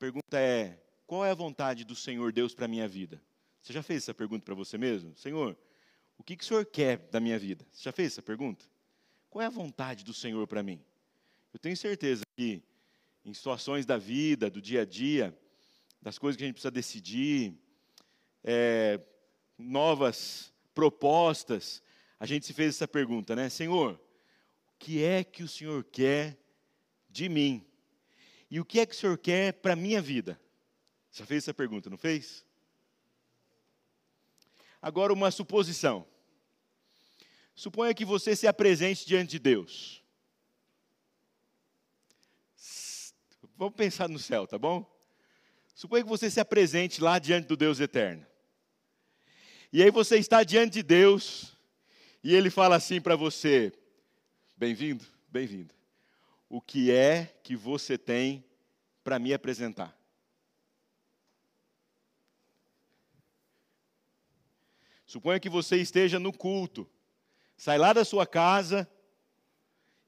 pergunta é: qual é a vontade do Senhor Deus para a minha vida? Você já fez essa pergunta para você mesmo? Senhor, o que, que o Senhor quer da minha vida? Você já fez essa pergunta? Qual é a vontade do Senhor para mim? Eu tenho certeza que em situações da vida, do dia a dia, das coisas que a gente precisa decidir, é, novas propostas, a gente se fez essa pergunta, né? Senhor, o que é que o Senhor quer de mim? E o que é que o Senhor quer para a minha vida? Já fez essa pergunta, não fez? Agora, uma suposição. Suponha que você se apresente diante de Deus. Vamos pensar no céu, tá bom? Suponha que você se apresente lá diante do Deus eterno. E aí você está diante de Deus e ele fala assim para você: Bem-vindo, bem-vindo. O que é que você tem para me apresentar? Suponha que você esteja no culto, sai lá da sua casa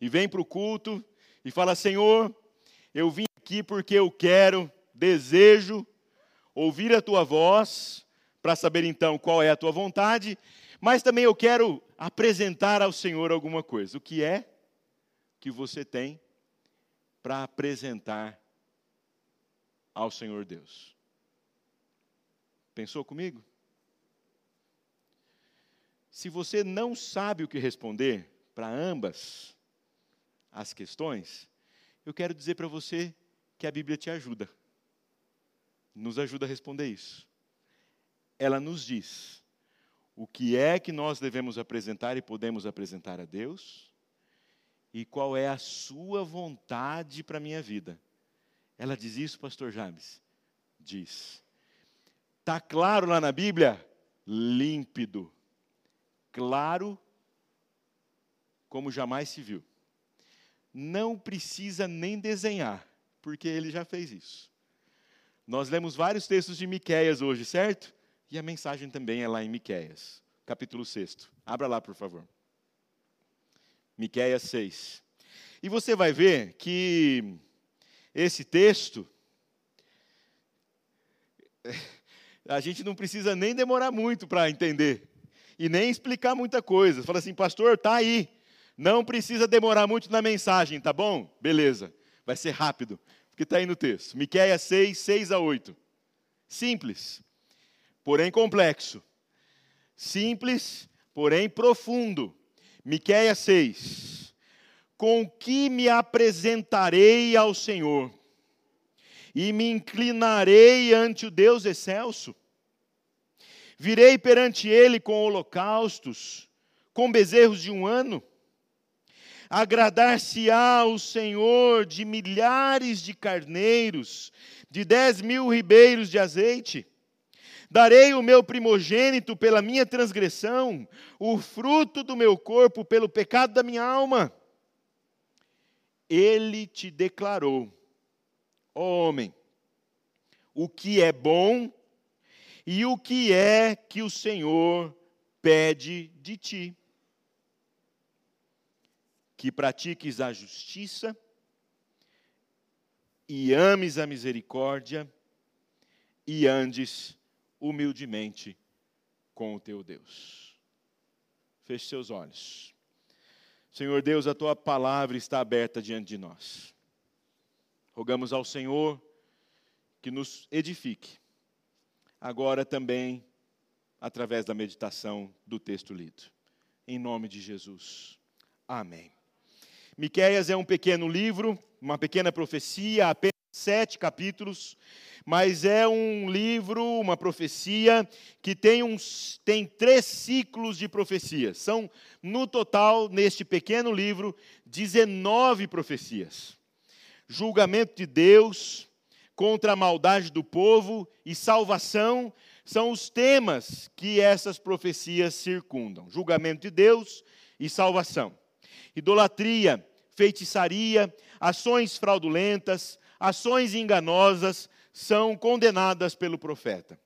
e vem para o culto e fala: Senhor, eu vim aqui porque eu quero, desejo ouvir a tua voz, para saber então qual é a tua vontade, mas também eu quero apresentar ao Senhor alguma coisa. O que é que você tem para apresentar ao Senhor Deus? Pensou comigo? Se você não sabe o que responder para ambas as questões, eu quero dizer para você que a Bíblia te ajuda. Nos ajuda a responder isso. Ela nos diz o que é que nós devemos apresentar e podemos apresentar a Deus e qual é a sua vontade para a minha vida. Ela diz isso, pastor James? Diz. Está claro lá na Bíblia? Límpido claro como jamais se viu. Não precisa nem desenhar, porque ele já fez isso. Nós lemos vários textos de Miqueias hoje, certo? E a mensagem também é lá em Miqueias, capítulo 6. Abra lá, por favor. Miqueias 6. E você vai ver que esse texto a gente não precisa nem demorar muito para entender e nem explicar muita coisa. Fala assim, pastor, tá aí. Não precisa demorar muito na mensagem, tá bom? Beleza. Vai ser rápido, porque está aí no texto. Miquéia 6, 6 a 8. Simples, porém complexo. Simples, porém profundo. Miquéia 6. Com que me apresentarei ao Senhor? E me inclinarei ante o Deus excelso? Virei perante ele com holocaustos, com bezerros de um ano. Agradar-se-á o Senhor de milhares de carneiros, de dez mil ribeiros de azeite. Darei o meu primogênito pela minha transgressão, o fruto do meu corpo pelo pecado da minha alma. Ele te declarou, ó homem, o que é bom e o que é que o Senhor pede de ti? Que pratiques a justiça e ames a misericórdia e andes humildemente com o teu Deus. Feche seus olhos. Senhor Deus, a tua palavra está aberta diante de nós. Rogamos ao Senhor que nos edifique agora também através da meditação do texto lido. Em nome de Jesus. Amém. Miqueias é um pequeno livro, uma pequena profecia, apenas sete capítulos, mas é um livro, uma profecia que tem, uns, tem três ciclos de profecias. São, no total, neste pequeno livro, 19 profecias. Julgamento de Deus, contra a maldade do povo e salvação são os temas que essas profecias circundam: julgamento de Deus e salvação. Idolatria, feitiçaria, ações fraudulentas, ações enganosas são condenadas pelo profeta.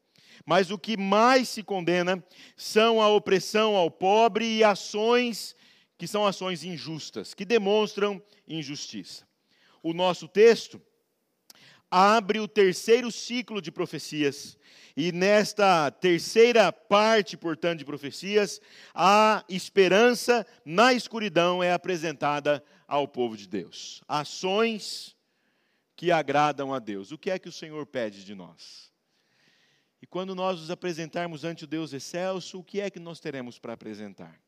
Mas o que mais se condena são a opressão ao pobre e ações que são ações injustas, que demonstram injustiça. O nosso texto abre o terceiro ciclo de profecias. E nesta terceira parte, portanto, de profecias, a esperança na escuridão é apresentada ao povo de Deus. Ações que agradam a Deus. O que é que o Senhor pede de nós? E quando nós nos apresentarmos ante o Deus excelso, o que é que nós teremos para apresentar?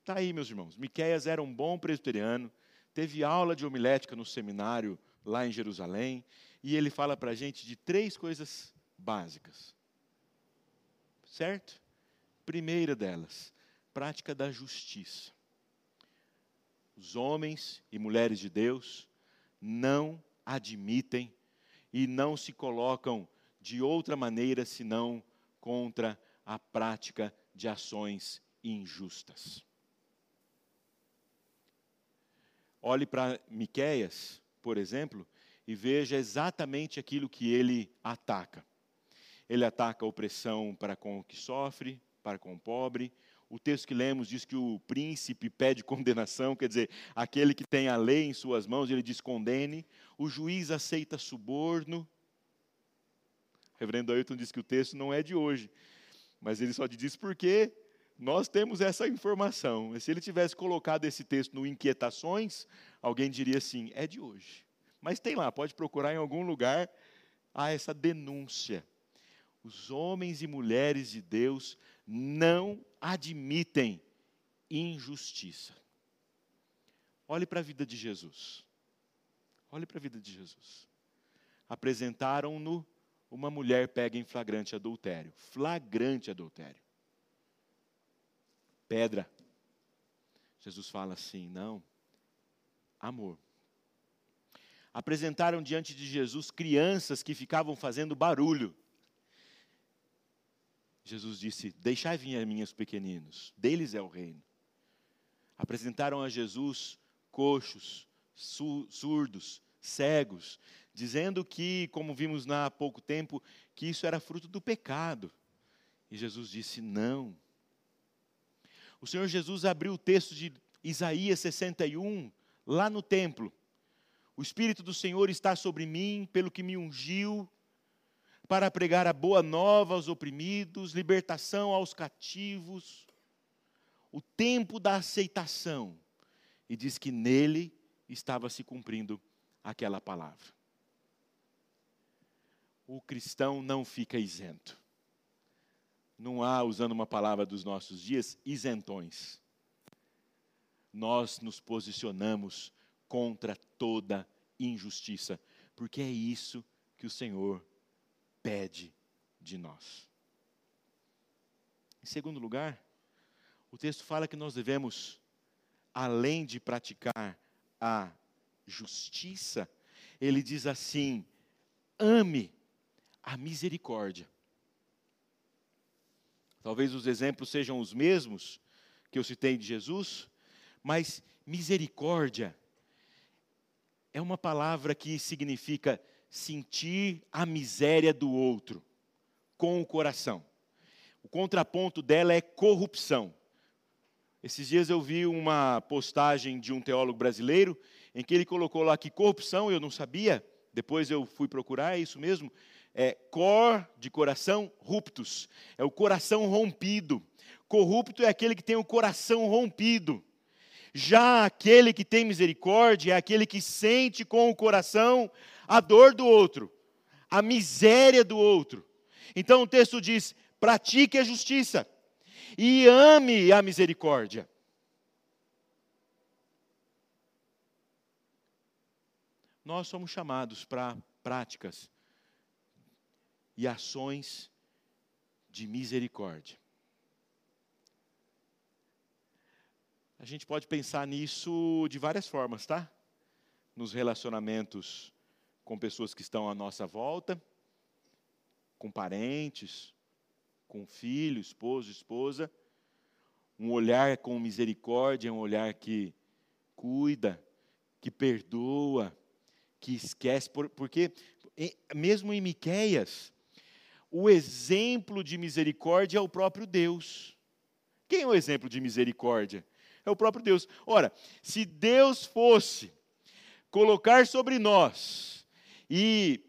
Está aí, meus irmãos. Miqueias era um bom presbiteriano, teve aula de homilética no seminário lá em Jerusalém, e ele fala para a gente de três coisas básicas. Certo? Primeira delas, prática da justiça. Os homens e mulheres de Deus não admitem e não se colocam de outra maneira senão contra a prática de ações injustas. Olhe para Miqueias, por exemplo, e veja exatamente aquilo que ele ataca. Ele ataca a opressão para com o que sofre, para com o pobre. O texto que lemos diz que o príncipe pede condenação, quer dizer, aquele que tem a lei em suas mãos, ele diz condene. O juiz aceita suborno. O reverendo Ailton diz que o texto não é de hoje, mas ele só diz porque nós temos essa informação. Se ele tivesse colocado esse texto no Inquietações, alguém diria assim: é de hoje. Mas tem lá, pode procurar em algum lugar, há essa denúncia. Os homens e mulheres de Deus não admitem injustiça. Olhe para a vida de Jesus. Olhe para a vida de Jesus. Apresentaram-no uma mulher pega em flagrante adultério. Flagrante adultério. Pedra. Jesus fala assim: não, amor apresentaram diante de Jesus crianças que ficavam fazendo barulho. Jesus disse: Deixai vir a minhas pequeninos, deles é o reino. Apresentaram a Jesus coxos, surdos, cegos, dizendo que, como vimos há pouco tempo, que isso era fruto do pecado. E Jesus disse: Não. O Senhor Jesus abriu o texto de Isaías 61, lá no templo, o Espírito do Senhor está sobre mim, pelo que me ungiu, para pregar a boa nova aos oprimidos, libertação aos cativos, o tempo da aceitação. E diz que nele estava se cumprindo aquela palavra. O cristão não fica isento. Não há, usando uma palavra dos nossos dias, isentões. Nós nos posicionamos contra toda injustiça, porque é isso que o Senhor pede de nós. Em segundo lugar, o texto fala que nós devemos, além de praticar a justiça, ele diz assim: ame a misericórdia. Talvez os exemplos sejam os mesmos que eu citei de Jesus, mas misericórdia é uma palavra que significa sentir a miséria do outro com o coração. O contraponto dela é corrupção. Esses dias eu vi uma postagem de um teólogo brasileiro em que ele colocou lá que corrupção, eu não sabia, depois eu fui procurar, é isso mesmo, é cor de coração ruptus, é o coração rompido. Corrupto é aquele que tem o coração rompido. Já aquele que tem misericórdia é aquele que sente com o coração a dor do outro, a miséria do outro. Então o texto diz: pratique a justiça e ame a misericórdia. Nós somos chamados para práticas e ações de misericórdia. A gente pode pensar nisso de várias formas, tá? Nos relacionamentos com pessoas que estão à nossa volta, com parentes, com filho, esposo, esposa. Um olhar com misericórdia, um olhar que cuida, que perdoa, que esquece, porque mesmo em Miqueias, o exemplo de misericórdia é o próprio Deus. Quem é o exemplo de misericórdia? é o próprio Deus. Ora, se Deus fosse colocar sobre nós e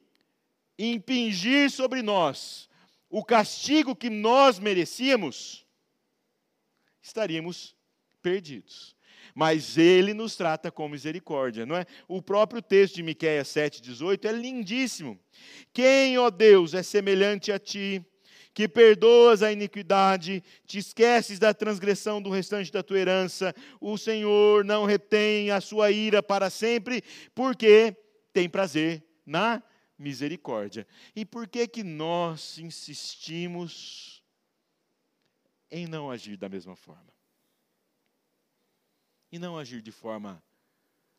impingir sobre nós o castigo que nós merecíamos, estaríamos perdidos. Mas ele nos trata com misericórdia, não é? O próprio texto de Miqueias 7:18 é lindíssimo. Quem, ó Deus, é semelhante a ti, que perdoas a iniquidade, te esqueces da transgressão do restante da tua herança, o Senhor não retém a sua ira para sempre, porque tem prazer na misericórdia. E por que que nós insistimos em não agir da mesma forma? E não agir de forma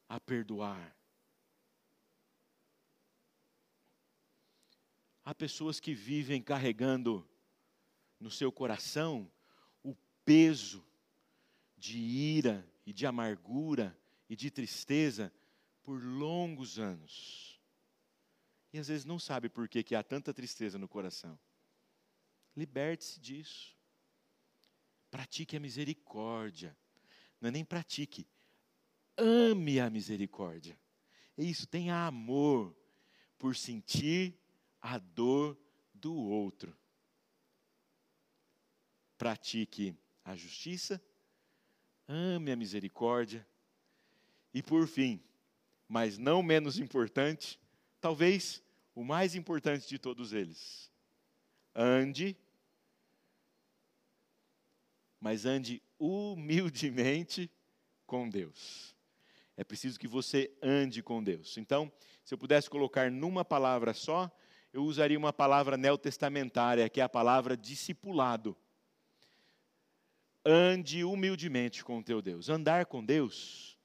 a perdoar. Há pessoas que vivem carregando no seu coração o peso de ira e de amargura e de tristeza por longos anos. E às vezes não sabe por que, que há tanta tristeza no coração. Liberte-se disso. Pratique a misericórdia. Não é nem pratique. Ame a misericórdia. É isso, tenha amor por sentir a dor do outro. Pratique a justiça, ame a misericórdia e, por fim, mas não menos importante, talvez o mais importante de todos eles, ande, mas ande humildemente com Deus. É preciso que você ande com Deus. Então, se eu pudesse colocar numa palavra só, eu usaria uma palavra neotestamentária, que é a palavra discipulado. Ande humildemente com o teu Deus. Andar com Deus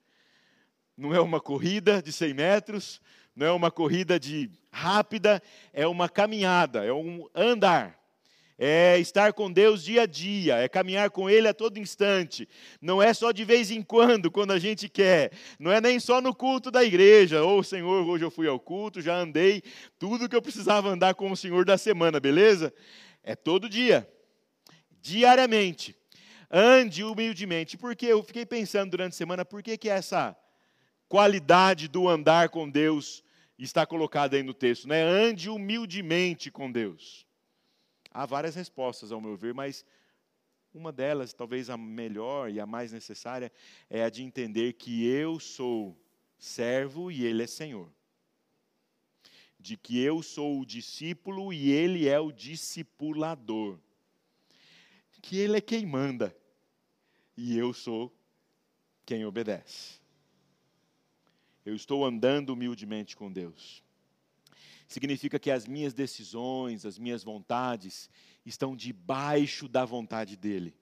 não é uma corrida de 100 metros, não é uma corrida de rápida, é uma caminhada, é um andar é estar com Deus dia a dia, é caminhar com Ele a todo instante. Não é só de vez em quando, quando a gente quer. Não é nem só no culto da igreja. Ou, oh, Senhor, hoje eu fui ao culto, já andei tudo que eu precisava andar com o Senhor da semana, beleza? É todo dia, diariamente. Ande humildemente. Porque eu fiquei pensando durante a semana, por que, que essa qualidade do andar com Deus está colocada aí no texto? Né? Ande humildemente com Deus. Há várias respostas, ao meu ver, mas uma delas, talvez a melhor e a mais necessária, é a de entender que eu sou servo e ele é senhor. De que eu sou o discípulo e ele é o discipulador. Que ele é quem manda e eu sou quem obedece. Eu estou andando humildemente com Deus significa que as minhas decisões, as minhas vontades estão debaixo da vontade dEle.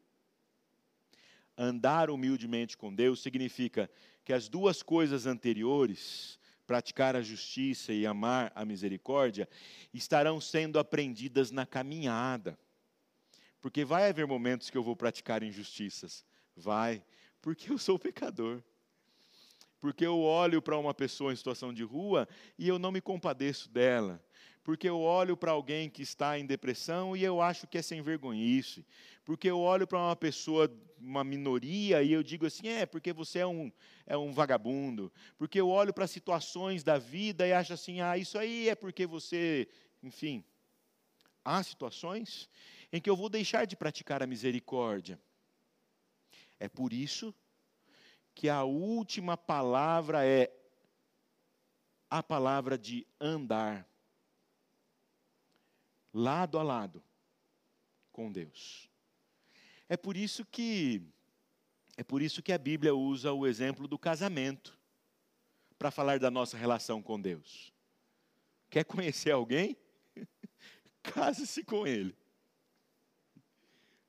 Andar humildemente com Deus significa que as duas coisas anteriores, praticar a justiça e amar a misericórdia, estarão sendo aprendidas na caminhada. Porque vai haver momentos que eu vou praticar injustiças. Vai, porque eu sou pecador porque eu olho para uma pessoa em situação de rua e eu não me compadeço dela, porque eu olho para alguém que está em depressão e eu acho que é sem vergonhice, porque eu olho para uma pessoa, uma minoria, e eu digo assim, é, porque você é um, é um vagabundo, porque eu olho para situações da vida e acho assim, ah, isso aí é porque você, enfim. Há situações em que eu vou deixar de praticar a misericórdia. É por isso a última palavra é a palavra de andar lado a lado com Deus. É por isso que é por isso que a Bíblia usa o exemplo do casamento para falar da nossa relação com Deus. Quer conhecer alguém? Case-se com ele.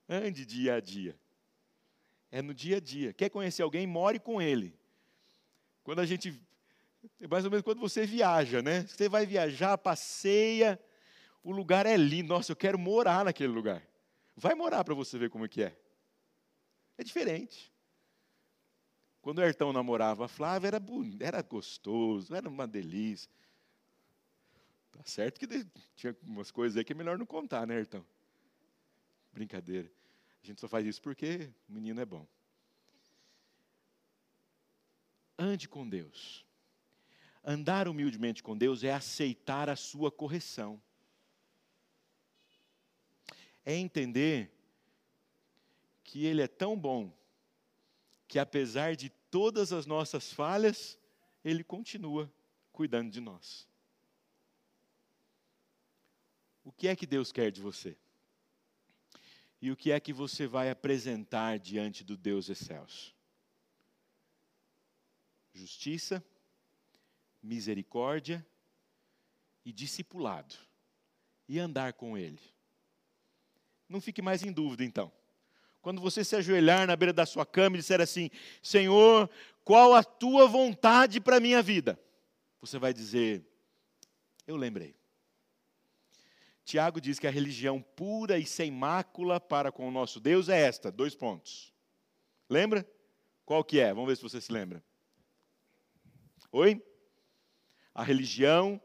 Ande dia a dia. É no dia a dia. Quer conhecer alguém? More com ele. Quando a gente. É mais ou menos quando você viaja, né? Você vai viajar, passeia, o lugar é lindo. Nossa, eu quero morar naquele lugar. Vai morar para você ver como é que é. É diferente. Quando o Hertão namorava a Flávia, era, bonito, era gostoso, era uma delícia. Tá certo que tinha umas coisas aí que é melhor não contar, né, Hertão? Brincadeira. Gente só faz isso porque o menino é bom. Ande com Deus. Andar humildemente com Deus é aceitar a sua correção. É entender que Ele é tão bom que, apesar de todas as nossas falhas, Ele continua cuidando de nós. O que é que Deus quer de você? E o que é que você vai apresentar diante do Deus excelso? Justiça, misericórdia e discipulado. E andar com Ele. Não fique mais em dúvida, então. Quando você se ajoelhar na beira da sua cama e disser assim: Senhor, qual a tua vontade para a minha vida? Você vai dizer: Eu lembrei. Tiago diz que a religião pura e sem mácula para com o nosso Deus é esta, dois pontos. Lembra? Qual que é? Vamos ver se você se lembra. Oi? A religião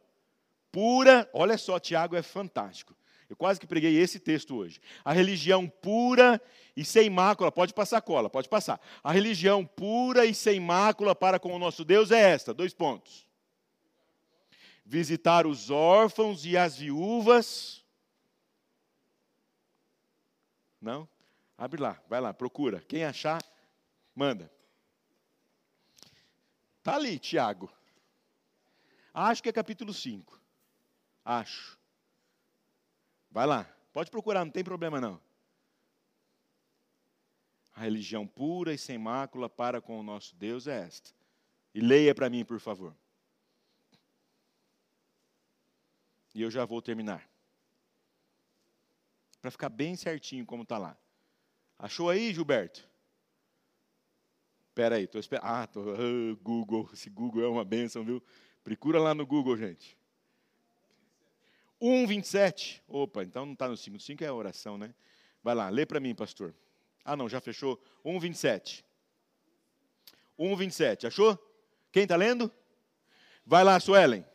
pura, olha só, Tiago é fantástico. Eu quase que preguei esse texto hoje. A religião pura e sem mácula, pode passar cola, pode passar. A religião pura e sem mácula para com o nosso Deus é esta, dois pontos visitar os órfãos e as viúvas. Não? Abre lá, vai lá, procura. Quem achar, manda. Está ali, Tiago. Acho que é capítulo 5. Acho. Vai lá, pode procurar, não tem problema não. A religião pura e sem mácula para com o nosso Deus é esta. E leia para mim, por favor. E eu já vou terminar. Para ficar bem certinho como está lá. Achou aí, Gilberto? Espera aí, estou esperando. Ah, tô, uh, Google. Esse Google é uma benção, viu? Procura lá no Google, gente. 1,27. Opa, então não está no 5. 5 é a oração, né? Vai lá, lê para mim, pastor. Ah, não, já fechou. 1,27. 1,27. Achou? Quem está lendo? Vai lá, Suelen.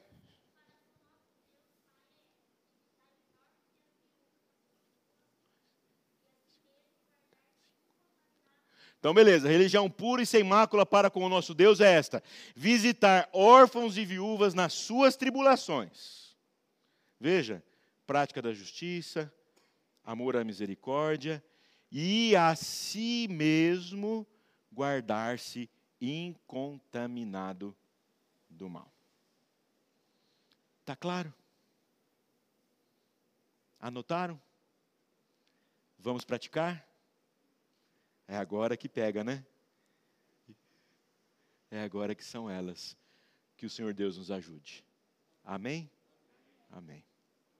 Então, beleza, religião pura e sem mácula para com o nosso Deus é esta: visitar órfãos e viúvas nas suas tribulações. Veja, prática da justiça, amor à misericórdia e a si mesmo guardar-se incontaminado do mal. Está claro? Anotaram? Vamos praticar? É agora que pega, né? É agora que são elas. Que o Senhor Deus nos ajude. Amém? Amém.